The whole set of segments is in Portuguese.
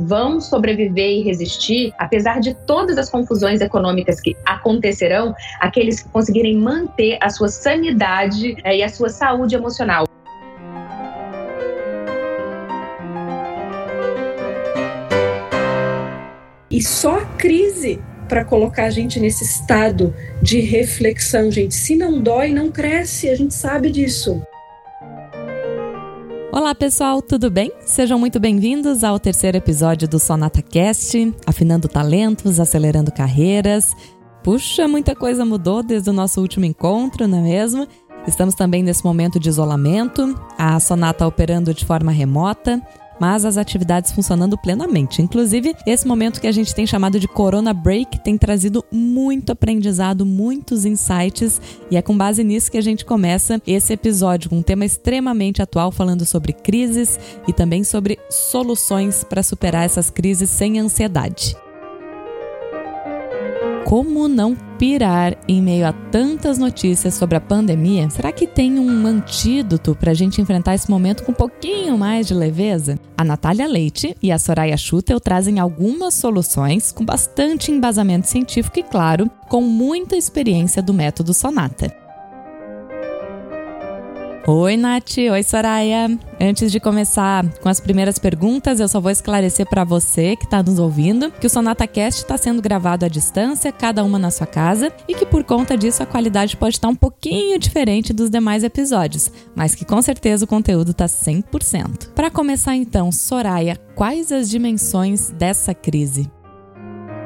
vão sobreviver e resistir, apesar de todas as confusões econômicas que acontecerão, aqueles que conseguirem manter a sua sanidade é, e a sua saúde emocional. E só a crise para colocar a gente nesse estado de reflexão, gente. Se não dói, não cresce, a gente sabe disso. Olá pessoal, tudo bem? Sejam muito bem-vindos ao terceiro episódio do Sonata Cast, afinando talentos, acelerando carreiras. Puxa, muita coisa mudou desde o nosso último encontro, não é mesmo? Estamos também nesse momento de isolamento, a Sonata operando de forma remota, mas as atividades funcionando plenamente. Inclusive, esse momento que a gente tem chamado de Corona Break tem trazido muito aprendizado, muitos insights, e é com base nisso que a gente começa esse episódio com um tema extremamente atual falando sobre crises e também sobre soluções para superar essas crises sem ansiedade. Como não pirar em meio a tantas notícias sobre a pandemia? Será que tem um antídoto para a gente enfrentar esse momento com um pouquinho mais de leveza? A Natália Leite e a Soraya Schutel trazem algumas soluções com bastante embasamento científico e, claro, com muita experiência do método Sonata. Oi, Nath. Oi, Soraya. Antes de começar com as primeiras perguntas, eu só vou esclarecer para você que está nos ouvindo que o Sonata Cast está sendo gravado à distância, cada uma na sua casa, e que por conta disso a qualidade pode estar um pouquinho diferente dos demais episódios, mas que com certeza o conteúdo está 100%. Para começar então, Soraya, quais as dimensões dessa crise?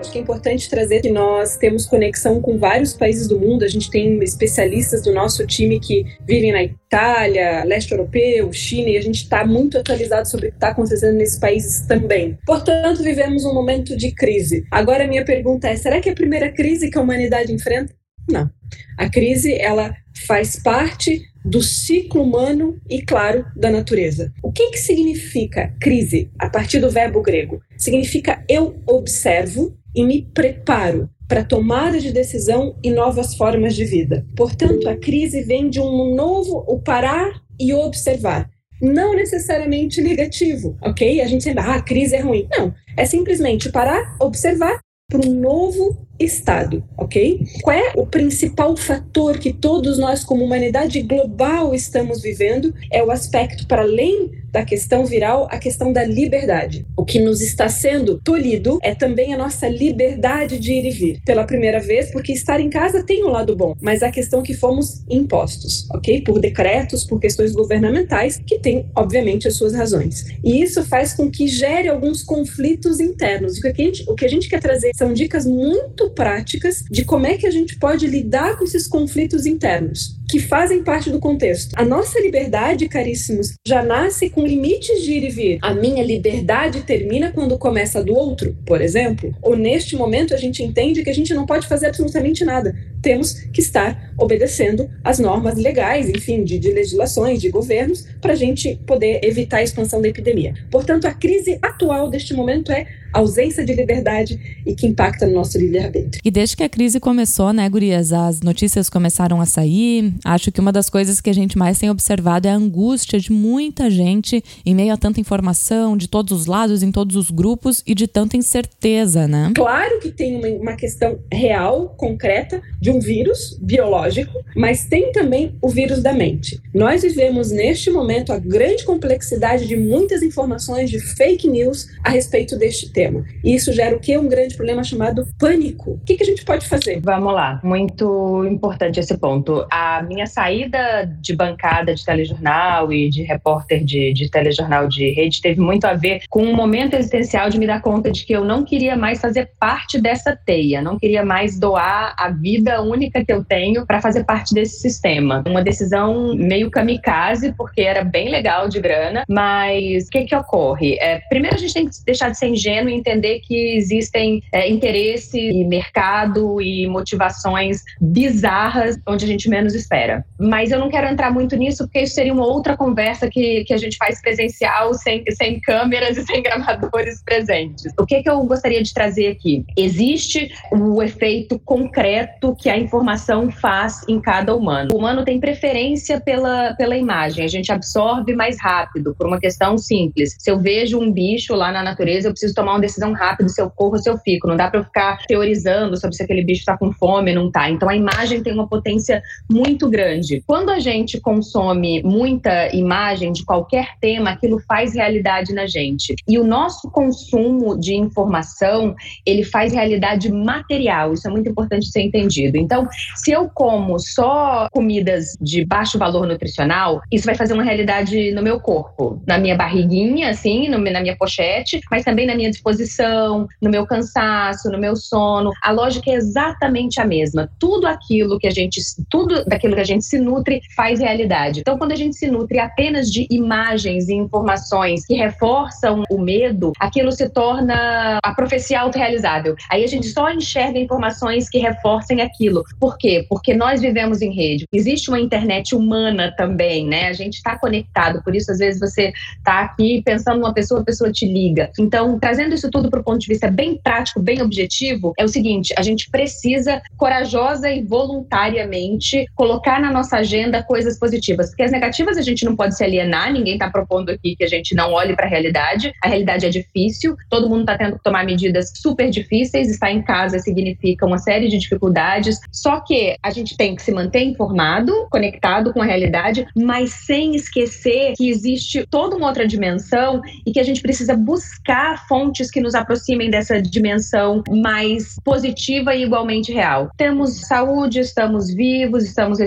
Acho que é importante trazer que nós temos conexão com vários países do mundo. A gente tem especialistas do nosso time que vivem na Itália, leste europeu, China, e a gente está muito atualizado sobre o que está acontecendo nesses países também. Portanto, vivemos um momento de crise. Agora, minha pergunta é: será que é a primeira crise que a humanidade enfrenta? Não. A crise, ela faz parte do ciclo humano e, claro, da natureza. O que, que significa crise a partir do verbo grego? Significa eu observo e me preparo para tomada de decisão e novas formas de vida. Portanto, a crise vem de um novo, o parar e observar. Não necessariamente negativo, ok? A gente sempre, ah, a crise é ruim. Não, é simplesmente parar, observar para um novo estado, ok? Qual é o principal fator que todos nós, como humanidade global, estamos vivendo? É o aspecto para além da questão viral, a questão da liberdade. O que nos está sendo tolhido é também a nossa liberdade de ir e vir. Pela primeira vez, porque estar em casa tem um lado bom, mas a questão que fomos impostos, ok? Por decretos, por questões governamentais, que têm, obviamente, as suas razões. E isso faz com que gere alguns conflitos internos. O que a gente, o que a gente quer trazer são dicas muito práticas de como é que a gente pode lidar com esses conflitos internos que fazem parte do contexto. A nossa liberdade, caríssimos, já nasce com limites de ir e vir. A minha liberdade termina quando começa a do outro, por exemplo. Ou neste momento a gente entende que a gente não pode fazer absolutamente nada. Temos que estar obedecendo as normas legais, enfim, de, de legislações, de governos, para a gente poder evitar a expansão da epidemia. Portanto, a crise atual deste momento é ausência de liberdade e que impacta no nosso livre-arbítrio. E desde que a crise começou, né, Gurias, as notícias começaram a sair, Acho que uma das coisas que a gente mais tem observado é a angústia de muita gente em meio a tanta informação, de todos os lados, em todos os grupos e de tanta incerteza, né? Claro que tem uma, uma questão real, concreta, de um vírus biológico, mas tem também o vírus da mente. Nós vivemos neste momento a grande complexidade de muitas informações, de fake news a respeito deste tema. E isso gera o que? Um grande problema chamado pânico. O que, que a gente pode fazer? Vamos lá, muito importante esse ponto. A minha saída de bancada de telejornal e de repórter de, de telejornal de rede teve muito a ver com um momento existencial de me dar conta de que eu não queria mais fazer parte dessa teia, não queria mais doar a vida única que eu tenho para fazer parte desse sistema. Uma decisão meio kamikaze, porque era bem legal de grana, mas o que, que ocorre? É, primeiro, a gente tem que deixar de ser ingênuo e entender que existem é, interesse e mercado e motivações bizarras onde a gente menos espera espera. Mas eu não quero entrar muito nisso, porque isso seria uma outra conversa que, que a gente faz presencial, sem, sem câmeras e sem gravadores presentes. O que, que eu gostaria de trazer aqui? Existe o efeito concreto que a informação faz em cada humano. O humano tem preferência pela, pela imagem, a gente absorve mais rápido, por uma questão simples. Se eu vejo um bicho lá na natureza, eu preciso tomar uma decisão rápida se eu corro ou se eu fico. Não dá para eu ficar teorizando sobre se aquele bicho está com fome ou não está. Então a imagem tem uma potência muito grande. Quando a gente consome muita imagem de qualquer tema, aquilo faz realidade na gente. E o nosso consumo de informação, ele faz realidade material. Isso é muito importante ser entendido. Então, se eu como só comidas de baixo valor nutricional, isso vai fazer uma realidade no meu corpo, na minha barriguinha, assim, no, na minha pochete, mas também na minha disposição, no meu cansaço, no meu sono. A lógica é exatamente a mesma. Tudo aquilo que a gente, tudo daquilo que a gente se nutre faz realidade. Então, quando a gente se nutre apenas de imagens e informações que reforçam o medo, aquilo se torna a profecia autorrealizável. Aí a gente só enxerga informações que reforcem aquilo. Por quê? Porque nós vivemos em rede. Existe uma internet humana também, né? A gente está conectado. Por isso, às vezes, você está aqui pensando numa pessoa, a pessoa te liga. Então, trazendo isso tudo para o ponto de vista bem prático, bem objetivo, é o seguinte: a gente precisa corajosa e voluntariamente colocar na nossa agenda coisas positivas. Porque as negativas a gente não pode se alienar, ninguém está propondo aqui que a gente não olhe para a realidade. A realidade é difícil, todo mundo está tendo que tomar medidas super difíceis. Estar em casa significa uma série de dificuldades. Só que a gente tem que se manter informado, conectado com a realidade, mas sem esquecer que existe toda uma outra dimensão e que a gente precisa buscar fontes que nos aproximem dessa dimensão mais positiva e igualmente real. Temos saúde, estamos vivos, estamos.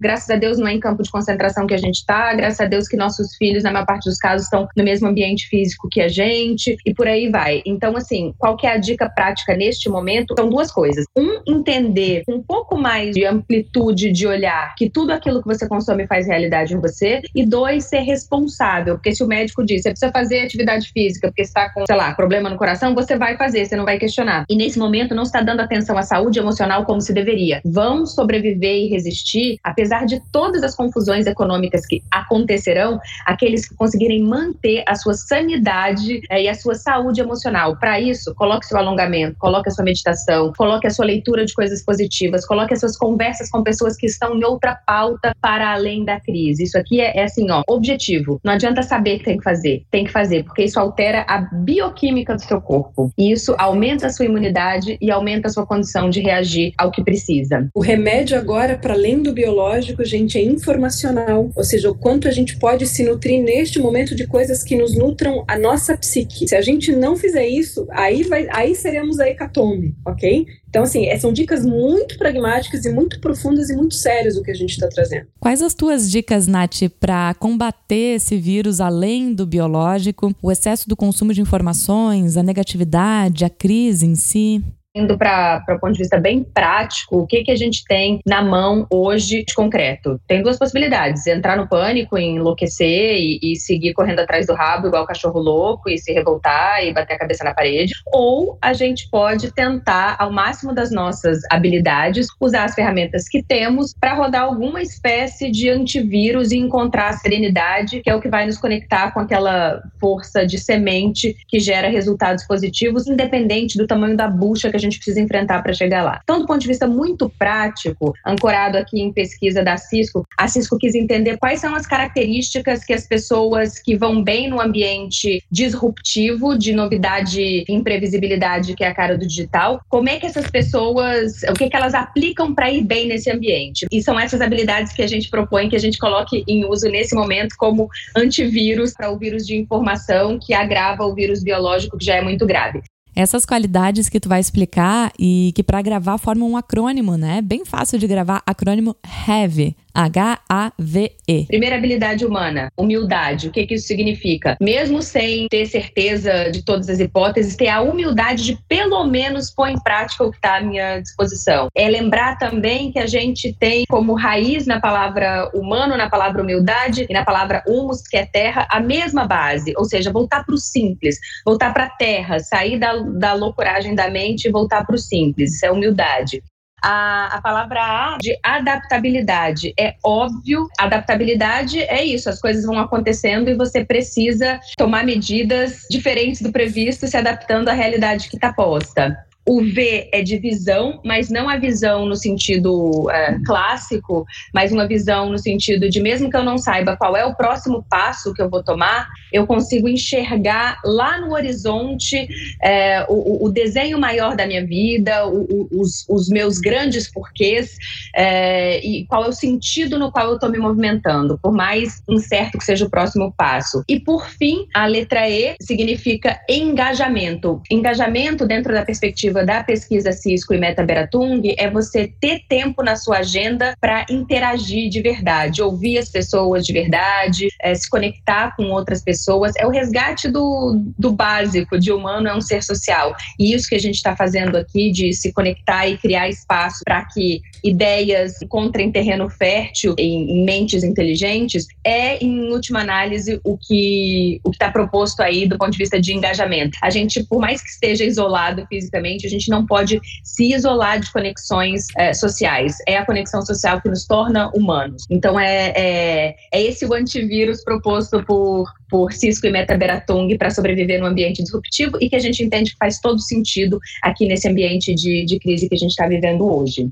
Graças a Deus não é em campo de concentração que a gente está. Graças a Deus que nossos filhos, na maior parte dos casos, estão no mesmo ambiente físico que a gente e por aí vai. Então, assim, qual que é a dica prática neste momento? São duas coisas. Um, entender um pouco mais de amplitude de olhar que tudo aquilo que você consome faz realidade em você. E dois, ser responsável. Porque se o médico diz, você precisa fazer atividade física porque está com, sei lá, problema no coração, você vai fazer, você não vai questionar. E nesse momento não está dando atenção à saúde emocional como se deveria. Vão sobreviver e resistir, apesar de todas as confusões econômicas que acontecerão, aqueles que conseguirem manter a sua sanidade é, e a sua saúde emocional. Para isso, coloque seu alongamento, coloque a sua meditação, coloque a sua leitura de coisas positivas, coloque as suas conversas com pessoas que estão em outra pauta para além da crise. Isso aqui é, é assim, ó, objetivo. Não adianta saber que tem que fazer, tem que fazer, porque isso altera a bioquímica do seu corpo. E isso aumenta a sua imunidade e aumenta a sua condição de reagir ao que precisa. O remédio agora, para além do biológico, gente, é informacional, ou seja, o quanto a gente pode se nutrir neste momento de coisas que nos nutram a nossa psique. Se a gente não fizer isso, aí vai, aí seremos a hecatombe, ok? Então, assim, é, são dicas muito pragmáticas e muito profundas e muito sérias o que a gente está trazendo. Quais as tuas dicas, Nath, para combater esse vírus além do biológico, o excesso do consumo de informações, a negatividade, a crise em si? Indo para o ponto de vista bem prático, o que, que a gente tem na mão hoje de concreto? Tem duas possibilidades: entrar no pânico, enlouquecer e, e, seguir correndo atrás do rabo, igual cachorro louco, e se revoltar e bater a cabeça na parede. Ou a gente pode tentar, ao máximo das nossas habilidades, usar as ferramentas que temos para rodar alguma espécie de antivírus e encontrar a serenidade, que é o que vai nos conectar com aquela força de semente que gera resultados positivos, independente do tamanho da bucha que a gente gente precisa enfrentar para chegar lá. Então, do ponto de vista muito prático, ancorado aqui em pesquisa da Cisco, a Cisco quis entender quais são as características que as pessoas que vão bem no ambiente disruptivo, de novidade e imprevisibilidade, que é a cara do digital, como é que essas pessoas, o que, que elas aplicam para ir bem nesse ambiente. E são essas habilidades que a gente propõe que a gente coloque em uso nesse momento como antivírus para o vírus de informação que agrava o vírus biológico que já é muito grave. Essas qualidades que tu vai explicar e que para gravar formam um acrônimo, né? Bem fácil de gravar, acrônimo HAVE. H-A-V-E. Primeira habilidade humana, humildade. O que, que isso significa? Mesmo sem ter certeza de todas as hipóteses, ter a humildade de pelo menos pôr em prática o que está à minha disposição. É lembrar também que a gente tem como raiz na palavra humano, na palavra humildade e na palavra humus, que é terra, a mesma base. Ou seja, voltar para o simples, voltar para a terra, sair da, da loucuragem da mente e voltar para o simples. Isso é humildade. A, a palavra A de adaptabilidade. É óbvio, adaptabilidade é isso, as coisas vão acontecendo e você precisa tomar medidas diferentes do previsto, se adaptando à realidade que está posta. O V é de visão, mas não a visão no sentido é, clássico, mas uma visão no sentido de mesmo que eu não saiba qual é o próximo passo que eu vou tomar, eu consigo enxergar lá no horizonte é, o, o, desenho maior da minha vida, o, os, os, meus grandes porquês é, e qual é o sentido no qual eu estou me movimentando, por mais incerto que seja o próximo passo. E por fim, a letra E significa engajamento. Engajamento dentro da perspectiva perspectiva da pesquisa Cisco e Meta Beratung é você ter tempo na sua agenda para interagir de verdade, ouvir as pessoas de verdade, é, se conectar com outras pessoas. É o resgate do, do básico de humano é um ser social. E isso que a gente está fazendo aqui de se conectar e criar espaço para que ideias encontrem terreno fértil em, em, mentes inteligentes é, em última análise, o que o está proposto aí do ponto de vista de engajamento. A gente, por mais que esteja isolado fisicamente, a gente não pode se isolar de conexões é, sociais. É a conexão social que nos torna humanos. Então, é, é, é esse o antivírus proposto por, por Cisco e Meta Beratung para sobreviver num ambiente disruptivo e que a gente entende que faz todo sentido aqui nesse ambiente de, de crise que a gente está vivendo hoje.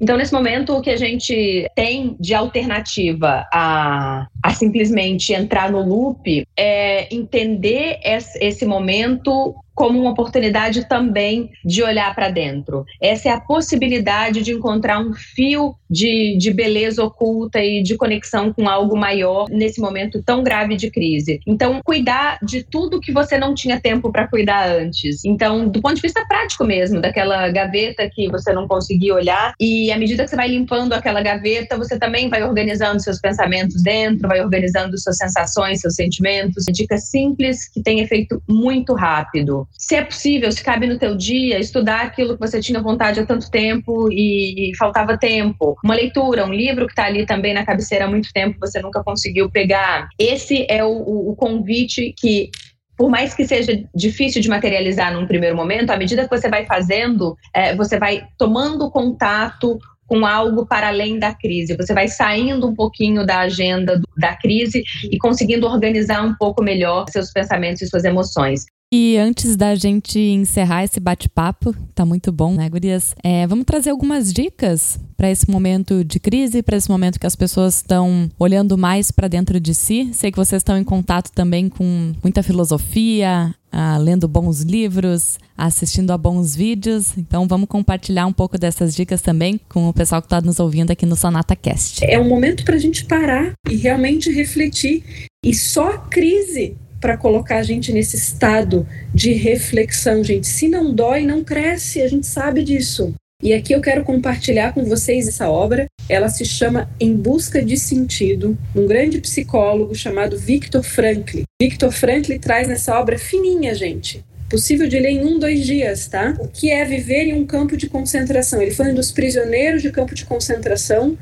Então, nesse momento, o que a gente tem de alternativa a, a simplesmente entrar no loop é entender esse momento como uma oportunidade também de olhar para dentro. Essa é a possibilidade de encontrar um fio de, de beleza oculta e de conexão com algo maior nesse momento tão grave de crise. Então, cuidar de tudo que você não tinha tempo para cuidar antes. Então, do ponto de vista prático mesmo, daquela gaveta que você não conseguia olhar, e à medida que você vai limpando aquela gaveta, você também vai organizando seus pensamentos dentro, vai organizando suas sensações, seus sentimentos. Dica simples que tem efeito muito rápido se é possível, se cabe no teu dia, estudar aquilo que você tinha vontade há tanto tempo e, faltava tempo. Uma leitura, um livro que está ali também na cabeceira há muito tempo, você nunca conseguiu pegar. Esse é o, o, o convite que por mais que seja difícil de materializar num primeiro momento, à medida que você vai fazendo, é, você vai tomando contato com algo para além da crise. Você vai saindo um pouquinho da agenda da crise e conseguindo organizar um pouco melhor seus pensamentos e suas emoções. E antes da gente encerrar esse bate-papo, tá muito bom, né, Gurias? É, vamos trazer algumas dicas para esse momento de crise, para esse momento que as pessoas estão olhando mais para dentro de si. Sei que vocês estão em contato também com muita filosofia, ah, lendo bons livros, assistindo a bons vídeos. Então vamos compartilhar um pouco dessas dicas também com o pessoal que está nos ouvindo aqui no Sonata Cast. É um momento para a gente parar e realmente refletir. E só a crise para colocar a gente nesse estado de reflexão, gente. Se não dói, não cresce, a gente sabe disso. E aqui eu quero compartilhar com vocês essa obra. Ela se chama Em Busca de Sentido, um grande psicólogo chamado Viktor Frankl. Viktor Frankl traz nessa obra fininha, gente. Possível de ler em um, dois dias, tá? O que é viver em um campo de concentração? Ele foi um dos prisioneiros de campo de concentração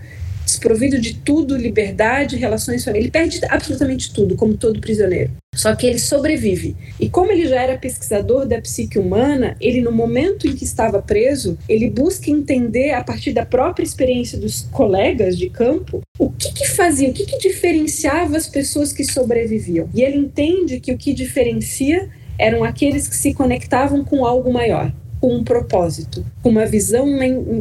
desprovido de tudo, liberdade, relações famílias. Ele perde absolutamente tudo, como todo prisioneiro. Só que ele sobrevive. E como ele já era pesquisador da psique humana, ele no momento em que estava preso, ele busca entender a partir da própria experiência dos colegas de campo o que que fazia, o que que diferenciava as pessoas que sobreviviam. E ele entende que o que diferencia eram aqueles que se conectavam com algo maior com um propósito, com uma visão,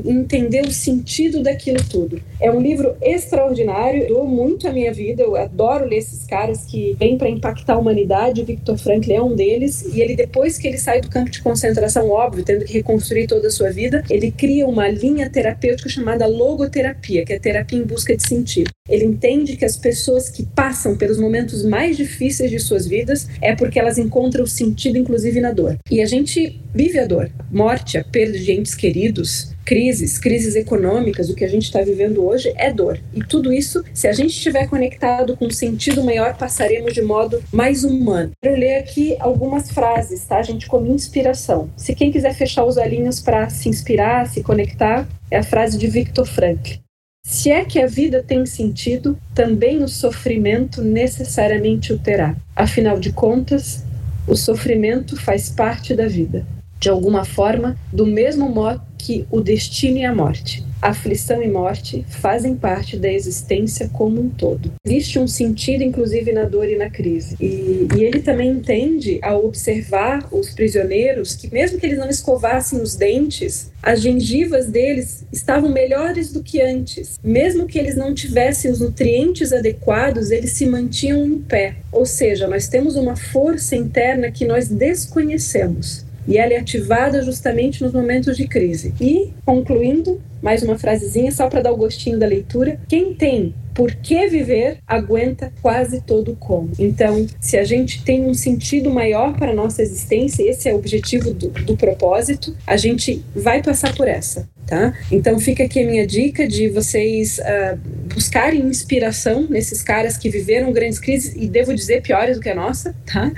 entender o sentido daquilo tudo. É um livro extraordinário, dou muito a minha vida, eu adoro ler esses caras que vêm para impactar a humanidade. Victor Frankl é um deles, e ele, depois que ele sai do campo de concentração, óbvio, tendo que reconstruir toda a sua vida, ele cria uma linha terapêutica chamada logoterapia, que é terapia em busca de sentido. Ele entende que as pessoas que passam pelos momentos mais difíceis de suas vidas é porque elas encontram sentido, inclusive, na dor. E a gente vive a dor morte, a perda de entes queridos, crises, crises econômicas, o que a gente está vivendo hoje é dor. E tudo isso, se a gente estiver conectado com um sentido maior, passaremos de modo mais humano. Quero ler aqui algumas frases, tá, gente, como inspiração. Se quem quiser fechar os olhinhos para se inspirar, se conectar, é a frase de Viktor Frankl. Se é que a vida tem sentido, também o sofrimento necessariamente o terá. Afinal de contas, o sofrimento faz parte da vida de alguma forma, do mesmo modo que o destino e a morte, aflição e morte fazem parte da existência como um todo. Existe um sentido, inclusive, na dor e na crise. E, e, ele também entende, ao observar os prisioneiros, que mesmo que eles não escovassem os dentes, as gengivas deles estavam melhores do que antes. Mesmo que eles não tivessem os nutrientes adequados, eles se mantinham em pé. Ou seja, nós temos uma força interna que nós desconhecemos. E ela é ativada justamente nos momentos de crise. E, concluindo, mais uma frasezinha só para dar o gostinho da leitura. Quem tem por que viver aguenta quase todo o como. Então, se a gente tem um sentido maior para a nossa existência, esse é o objetivo do, do propósito, a gente vai passar por essa. Tá? Então fica aqui a minha dica de vocês uh, buscarem inspiração nesses caras que viveram grandes crises e devo dizer piores do que a nossa, tá?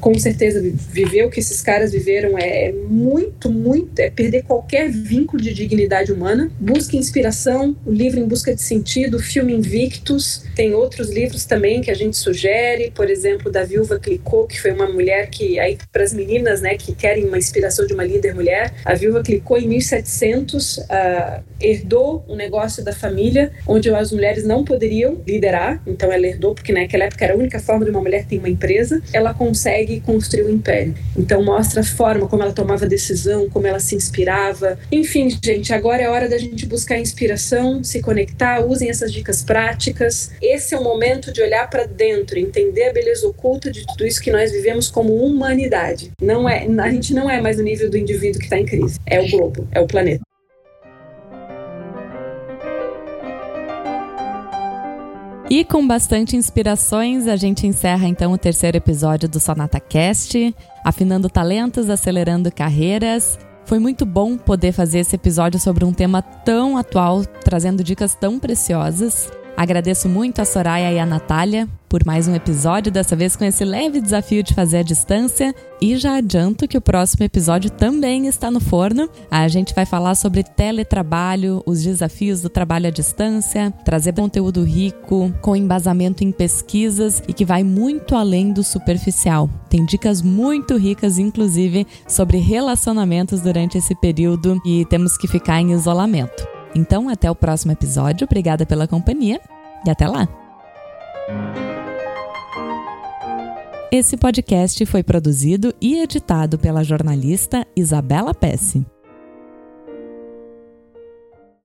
Com certeza viver o que esses caras viveram é, é muito, muito é perder qualquer vínculo de dignidade humana. Busque inspiração, o livro Em Busca de Sentido, o filme Invictus, tem outros livros também que a gente sugere, por exemplo, da Viúva Clicou, que foi uma mulher que aí para as meninas, né, que querem uma inspiração de uma líder mulher, a Viúva Clicou em 1700 uh, herdou um negócio da família onde as mulheres não poderiam liderar, então ela herdou, porque naquela época era a única forma de uma mulher ter uma empresa, ela consegue construir um império. Então mostra a forma como ela tomava decisão, como ela se inspirava. Enfim, gente, agora é hora da gente buscar inspiração, se conectar, usem essas dicas práticas. Esse é o momento de olhar para dentro, entender a beleza oculta de tudo isso que nós vivemos como humanidade. Não é, a gente não é mais no nível do indivíduo que está em crise, é o globo, é o planeta. E com bastante inspirações, a gente encerra então o terceiro episódio do Sonata Cast, afinando talentos, acelerando carreiras. Foi muito bom poder fazer esse episódio sobre um tema tão atual, trazendo dicas tão preciosas. Agradeço muito a Soraya e a Natália por mais um episódio, dessa vez com esse leve desafio de fazer a distância. E já adianto que o próximo episódio também está no forno. A gente vai falar sobre teletrabalho, os desafios do trabalho à distância, trazer conteúdo rico, com embasamento em pesquisas e que vai muito além do superficial. Tem dicas muito ricas, inclusive, sobre relacionamentos durante esse período e temos que ficar em isolamento. Então, até o próximo episódio. Obrigada pela companhia e até lá! Esse podcast foi produzido e editado pela jornalista Isabela Pesce.